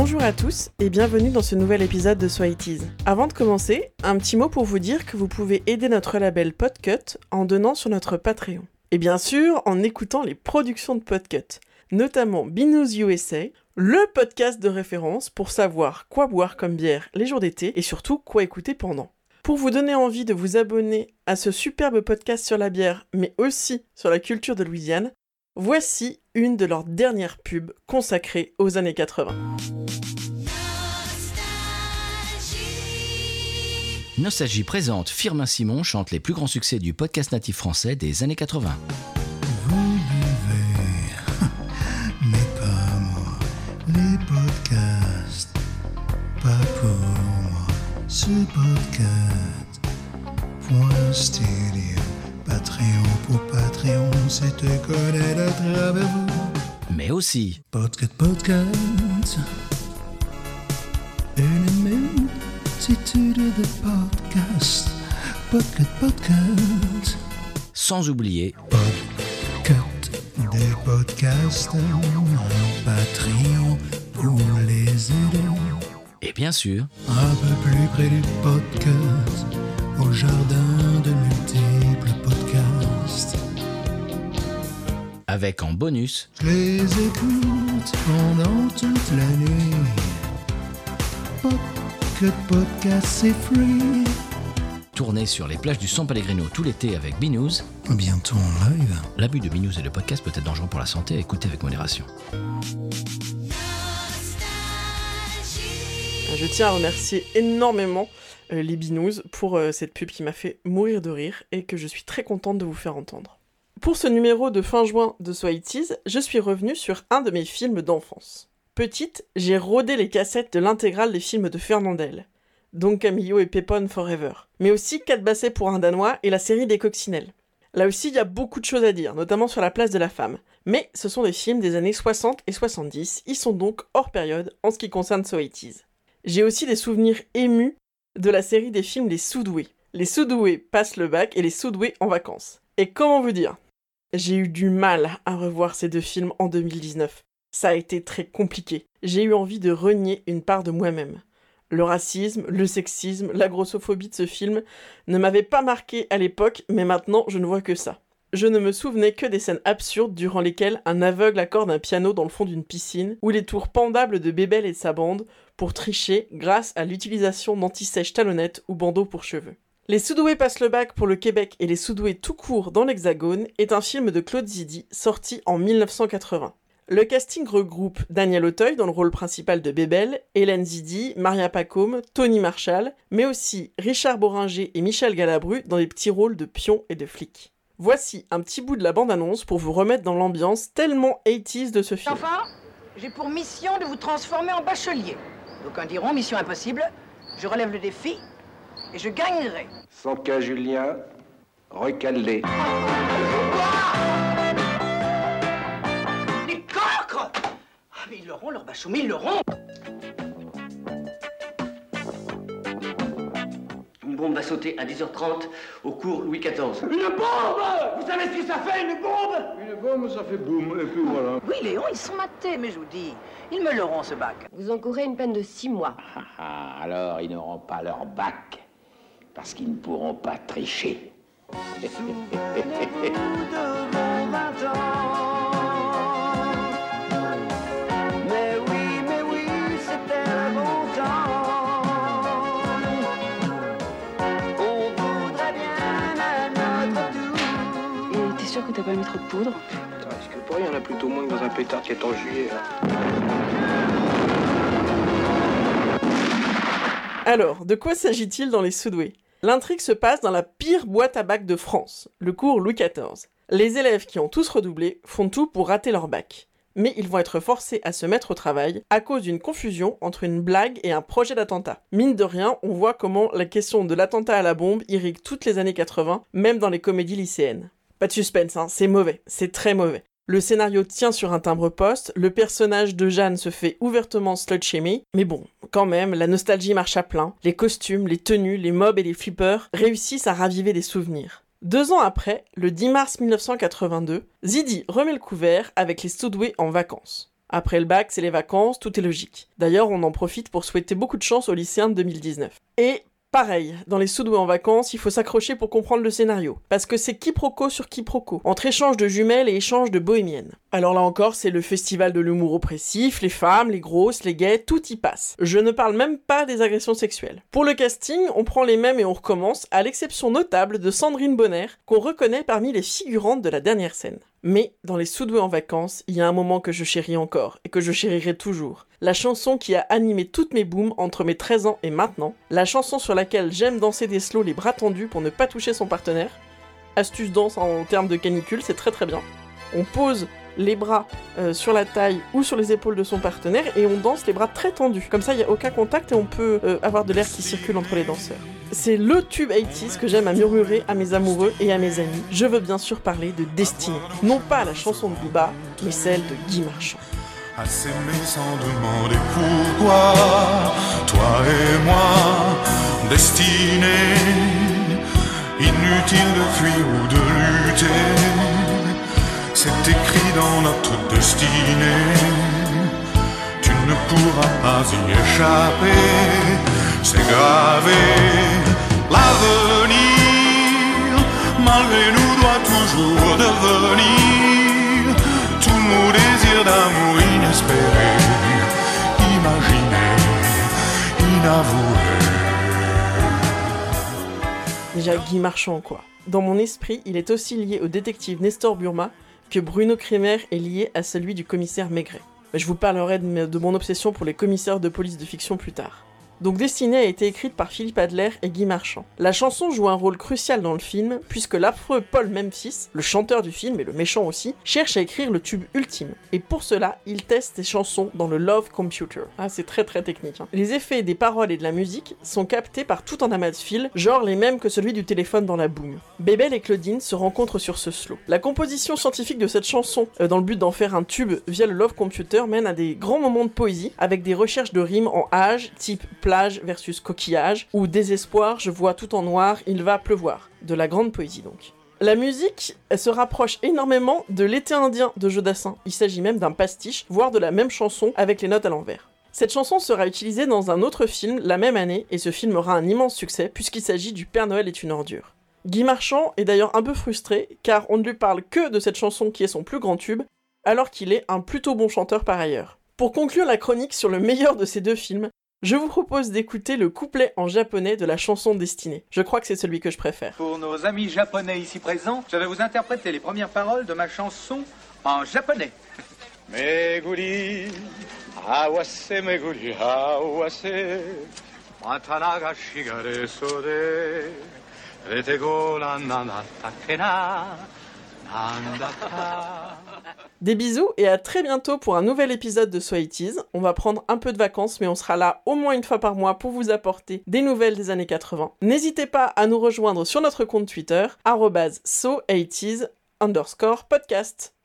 Bonjour à tous et bienvenue dans ce nouvel épisode de Soy Avant de commencer, un petit mot pour vous dire que vous pouvez aider notre label Podcut en donnant sur notre Patreon. Et bien sûr, en écoutant les productions de Podcut, notamment Binous USA, le podcast de référence pour savoir quoi boire comme bière les jours d'été et surtout quoi écouter pendant. Pour vous donner envie de vous abonner à ce superbe podcast sur la bière, mais aussi sur la culture de Louisiane, voici une de leurs dernières pubs consacrées aux années 80. Nostalgie présente Firmin Simon chante les plus grands succès du podcast natif français des années 80. Vous buvez, mais pas moi. Les podcasts, pas pour moi. Ce podcast, point studio. Patreon pour Patreon, c'est te connaître à travers vous. Mais aussi Podcast, podcast. Une multitude de podcasts. Podcast, podcast. sans oublier Podcast, des podcasts. Patreon pour les aider. et bien sûr Un peu plus près du podcast, au jardin de multiples avec en bonus Je les écoute pendant toute la nuit. Pocket podcast, c'est free. tourné sur les plages du San Pellegrino tout l'été avec Binous. Bientôt en live. L'abus de Binous et le podcast peut être dangereux pour la santé, écoutez avec modération. Je tiens à remercier énormément euh, les Binous pour euh, cette pub qui m'a fait mourir de rire et que je suis très contente de vous faire entendre. Pour ce numéro de fin juin de Soities, je suis revenue sur un de mes films d'enfance. Petite, j'ai rodé les cassettes de l'intégrale des films de Fernandel, Don Camillo et Pépone Forever, mais aussi 4 bassets pour un Danois et la série des Coccinelles. Là aussi, il y a beaucoup de choses à dire, notamment sur la place de la femme. Mais ce sont des films des années 60 et 70, ils sont donc hors période en ce qui concerne Soities. J'ai aussi des souvenirs émus de la série des films Les Soudoués. Les Soudoués passent le bac et les Soudoués en vacances. Et comment vous dire? J'ai eu du mal à revoir ces deux films en 2019. Ça a été très compliqué. J'ai eu envie de renier une part de moi-même. Le racisme, le sexisme, la grossophobie de ce film ne m'avaient pas marqué à l'époque, mais maintenant je ne vois que ça. Je ne me souvenais que des scènes absurdes durant lesquelles un aveugle accorde un piano dans le fond d'une piscine, ou les tours pendables de Bébel et de sa bande pour tricher grâce à l'utilisation d'anti-sèche talonnettes ou bandeaux pour cheveux. Les Soudoués passent le bac pour le Québec et les Soudoués tout court dans l'Hexagone est un film de Claude Zidi sorti en 1980. Le casting regroupe Daniel Auteuil dans le rôle principal de Bébel, Hélène Zidi, Maria Pacôme, Tony Marshall, mais aussi Richard Boringer et Michel Galabru dans des petits rôles de pions et de flics. Voici un petit bout de la bande-annonce pour vous remettre dans l'ambiance tellement 80s de ce film. Enfants, j'ai pour mission de vous transformer en bachelier. D'aucuns diront mission impossible. Je relève le défi et je gagnerai. Sans cas Julien, recalé. Les cancres Ah, mais ils l'auront, leur bachot, mais ils l'auront Une bombe va sauter à 10h30 au cours Louis XIV. Une bombe Vous savez ce que ça fait, une bombe? Une bombe, ça fait boum, et puis voilà. Oui, Léon, ils sont matés, mais je vous dis, ils me l'auront, ce bac. Vous encourez une peine de six mois. Ah, alors ils n'auront pas leur bac, parce qu'ils ne pourront pas tricher. Mais oui, mais oui, c'était un bon temps. On voudrait bien à notre tour. Et t'es sûr que t'as pas mis trop de poudre? Putain, est-ce que pour rien, il y en a plutôt moins que dans un pétard qui est en juillet là. Alors, de quoi s'agit-il dans les Soudoués? L'intrigue se passe dans la pire boîte à bac de France, le cours Louis XIV. Les élèves qui ont tous redoublé font tout pour rater leur bac. Mais ils vont être forcés à se mettre au travail à cause d'une confusion entre une blague et un projet d'attentat. Mine de rien, on voit comment la question de l'attentat à la bombe irrigue toutes les années 80, même dans les comédies lycéennes. Pas de suspense, hein, c'est mauvais, c'est très mauvais. Le scénario tient sur un timbre-poste, le personnage de Jeanne se fait ouvertement slut-shamer, mais bon, quand même, la nostalgie marche à plein, les costumes, les tenues, les mobs et les flippers réussissent à raviver des souvenirs. Deux ans après, le 10 mars 1982, Zidi remet le couvert avec les Soudoués en vacances. Après le bac, c'est les vacances, tout est logique. D'ailleurs, on en profite pour souhaiter beaucoup de chance aux lycéens de 2019. Et Pareil, dans les soudoués en vacances, il faut s'accrocher pour comprendre le scénario, parce que c'est quiproquo sur quiproquo, entre échange de jumelles et échange de bohémiennes. Alors là encore, c'est le festival de l'humour oppressif, les femmes, les grosses, les gays, tout y passe. Je ne parle même pas des agressions sexuelles. Pour le casting, on prend les mêmes et on recommence, à l'exception notable de Sandrine Bonner, qu'on reconnaît parmi les figurantes de la dernière scène. Mais dans les soudoués en vacances, il y a un moment que je chéris encore, et que je chérirai toujours. La chanson qui a animé toutes mes booms entre mes 13 ans et maintenant, la chanson sur laquelle j'aime danser des slows les bras tendus pour ne pas toucher son partenaire. Astuce danse en termes de canicule, c'est très très bien. On pose les bras euh, sur la taille ou sur les épaules de son partenaire et on danse les bras très tendus. Comme ça, il n'y a aucun contact et on peut euh, avoir de l'air qui circule entre les danseurs. C'est le tube 80s que j'aime à murmurer à mes amoureux et à mes amis. Je veux bien sûr parler de Destinée. Non pas la chanson de Booba, mais celle de Guy Marchand. Toi et moi, inutile de fuir ou de lutter, c'est écrit dans notre destinée, tu ne pourras pas y échapper, c'est gravé, l'avenir, malgré nous, doit toujours devenir tout mon désir d'amour inespéré, imaginé, inavoué. Déjà Guy Marchand quoi. Dans mon esprit, il est aussi lié au détective Nestor Burma que Bruno Kremer est lié à celui du commissaire Maigret. Je vous parlerai de mon obsession pour les commissaires de police de fiction plus tard. Donc Destinée a été écrite par Philippe Adler et Guy Marchand. La chanson joue un rôle crucial dans le film, puisque l'affreux Paul Memphis, le chanteur du film et le méchant aussi, cherche à écrire le tube ultime. Et pour cela, il teste ses chansons dans le Love Computer. Ah, c'est très très technique. hein. Les effets des paroles et de la musique sont captés par tout un amas de fils, genre les mêmes que celui du téléphone dans la boum. Bébel et Claudine se rencontrent sur ce slow. La composition scientifique de cette chanson, euh, dans le but d'en faire un tube via le Love Computer, mène à des grands moments de poésie, avec des recherches de rimes en âge, type plage versus coquillage, ou désespoir, je vois tout en noir, il va pleuvoir. De la grande poésie donc. La musique, se rapproche énormément de l'été indien de Jodassin. Il s'agit même d'un pastiche, voire de la même chanson avec les notes à l'envers. Cette chanson sera utilisée dans un autre film la même année et ce film aura un immense succès puisqu'il s'agit du Père Noël est une ordure. Guy Marchand est d'ailleurs un peu frustré car on ne lui parle que de cette chanson qui est son plus grand tube alors qu'il est un plutôt bon chanteur par ailleurs. Pour conclure la chronique sur le meilleur de ces deux films, je vous propose d'écouter le couplet en japonais de la chanson Destinée. Je crois que c'est celui que je préfère. Pour nos amis japonais ici présents, je vais vous interpréter les premières paroles de ma chanson en japonais. Meguri, awase meguri, awase, ga shigare sode, rete go nandaka. Des bisous et à très bientôt pour un nouvel épisode de So It Is. On va prendre un peu de vacances, mais on sera là au moins une fois par mois pour vous apporter des nouvelles des années 80. N'hésitez pas à nous rejoindre sur notre compte Twitter, so underscore podcast.